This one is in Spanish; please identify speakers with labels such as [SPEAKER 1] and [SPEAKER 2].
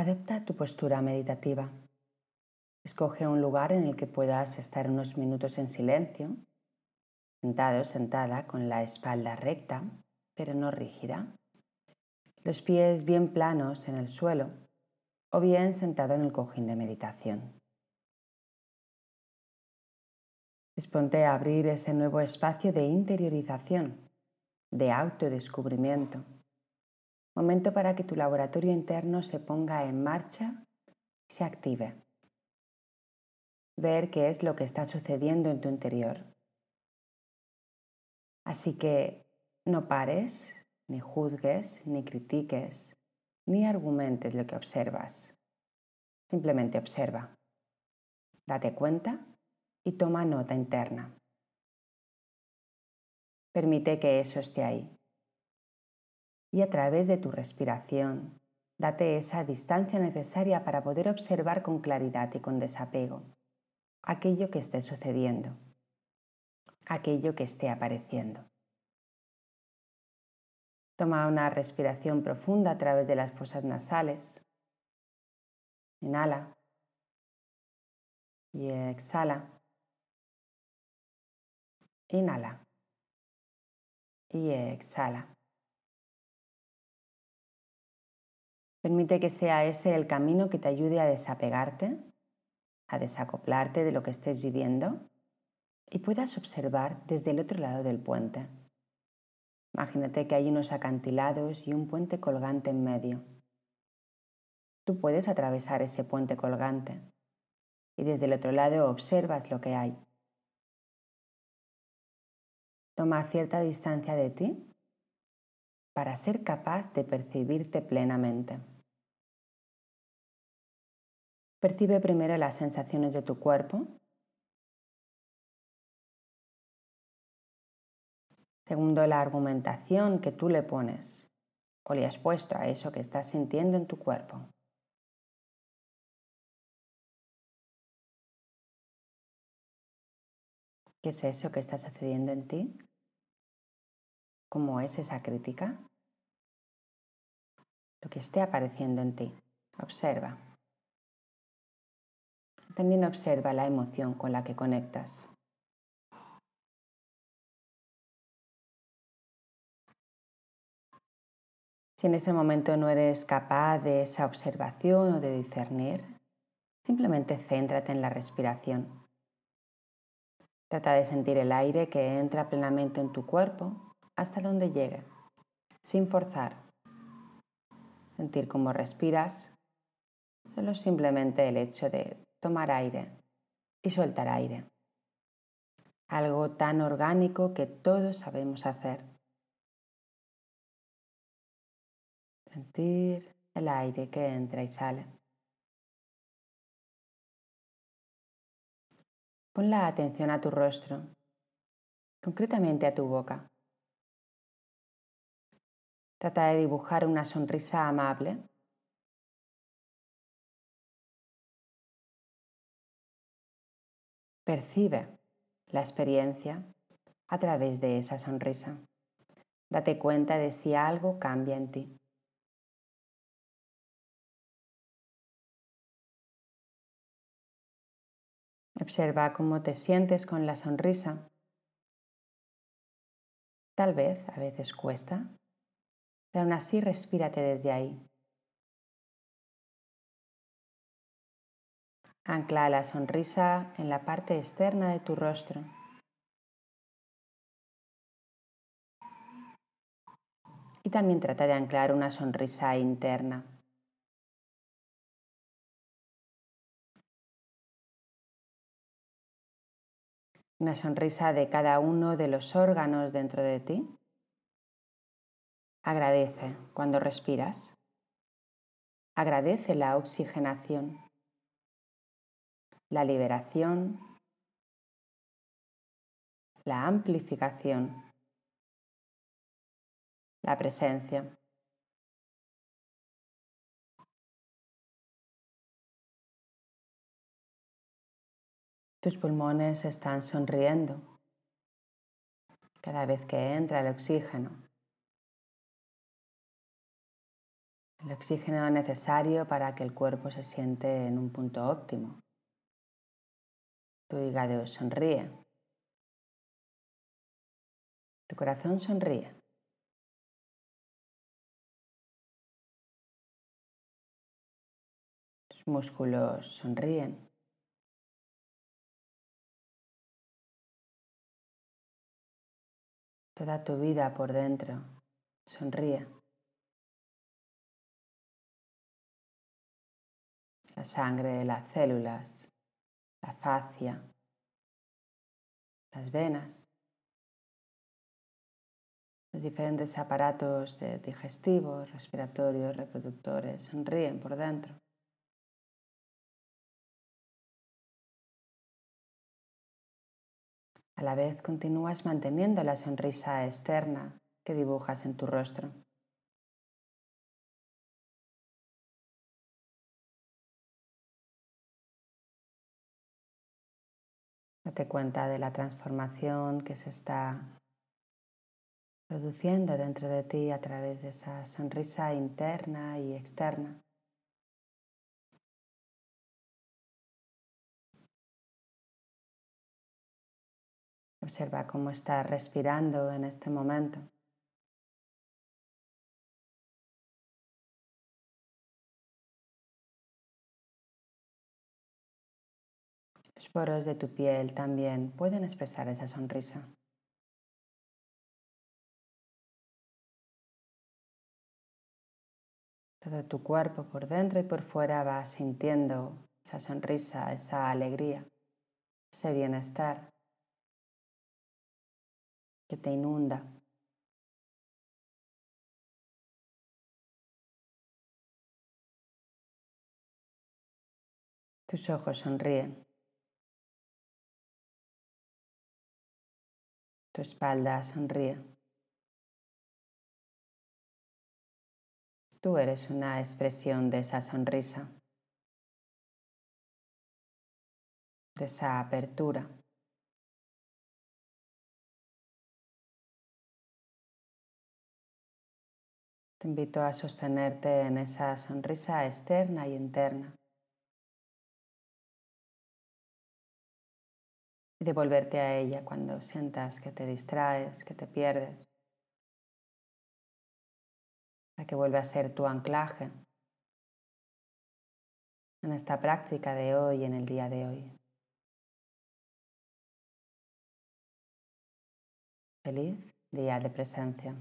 [SPEAKER 1] Adopta tu postura meditativa. Escoge un lugar en el que puedas estar unos minutos en silencio, sentado sentada con la espalda recta, pero no rígida, los pies bien planos en el suelo o bien sentado en el cojín de meditación. Disponte a abrir ese nuevo espacio de interiorización, de autodescubrimiento. Momento para que tu laboratorio interno se ponga en marcha y se active. Ver qué es lo que está sucediendo en tu interior. Así que no pares, ni juzgues, ni critiques, ni argumentes lo que observas. Simplemente observa. Date cuenta y toma nota interna. Permite que eso esté ahí. Y a través de tu respiración, date esa distancia necesaria para poder observar con claridad y con desapego aquello que esté sucediendo, aquello que esté apareciendo. Toma una respiración profunda a través de las fosas nasales. Inhala y exhala. Inhala y exhala. Permite que sea ese el camino que te ayude a desapegarte, a desacoplarte de lo que estés viviendo y puedas observar desde el otro lado del puente. Imagínate que hay unos acantilados y un puente colgante en medio. Tú puedes atravesar ese puente colgante y desde el otro lado observas lo que hay. Toma cierta distancia de ti para ser capaz de percibirte plenamente. Percibe primero las sensaciones de tu cuerpo. Segundo, la argumentación que tú le pones o le has puesto a eso que estás sintiendo en tu cuerpo. ¿Qué es eso que está sucediendo en ti? Cómo es esa crítica, lo que esté apareciendo en ti. Observa. También observa la emoción con la que conectas. Si en ese momento no eres capaz de esa observación o de discernir, simplemente céntrate en la respiración. Trata de sentir el aire que entra plenamente en tu cuerpo hasta donde llegue, sin forzar. Sentir cómo respiras, solo simplemente el hecho de tomar aire y soltar aire. Algo tan orgánico que todos sabemos hacer. Sentir el aire que entra y sale. Pon la atención a tu rostro, concretamente a tu boca. Trata de dibujar una sonrisa amable. Percibe la experiencia a través de esa sonrisa. Date cuenta de si algo cambia en ti. Observa cómo te sientes con la sonrisa. Tal vez a veces cuesta, pero aún así respírate desde ahí. Ancla la sonrisa en la parte externa de tu rostro. Y también trata de anclar una sonrisa interna. Una sonrisa de cada uno de los órganos dentro de ti. Agradece cuando respiras. Agradece la oxigenación, la liberación, la amplificación, la presencia. Tus pulmones están sonriendo cada vez que entra el oxígeno. El oxígeno necesario para que el cuerpo se siente en un punto óptimo. Tu hígado sonríe. Tu corazón sonríe. Tus músculos sonríen. Toda tu vida por dentro sonríe. La sangre, las células, la fascia, las venas, los diferentes aparatos digestivos, respiratorios, reproductores sonríen por dentro. A la vez continúas manteniendo la sonrisa externa que dibujas en tu rostro. Date cuenta de la transformación que se está produciendo dentro de ti a través de esa sonrisa interna y externa. Observa cómo estás respirando en este momento. Poros de tu piel también pueden expresar esa sonrisa. Todo tu cuerpo por dentro y por fuera va sintiendo esa sonrisa, esa alegría, ese bienestar que te inunda. Tus ojos sonríen. Tu espalda sonríe. Tú eres una expresión de esa sonrisa, de esa apertura. Te invito a sostenerte en esa sonrisa externa y interna. Y devolverte a ella cuando sientas que te distraes, que te pierdes, para que vuelva a ser tu anclaje en esta práctica de hoy, en el día de hoy. Feliz día de presencia.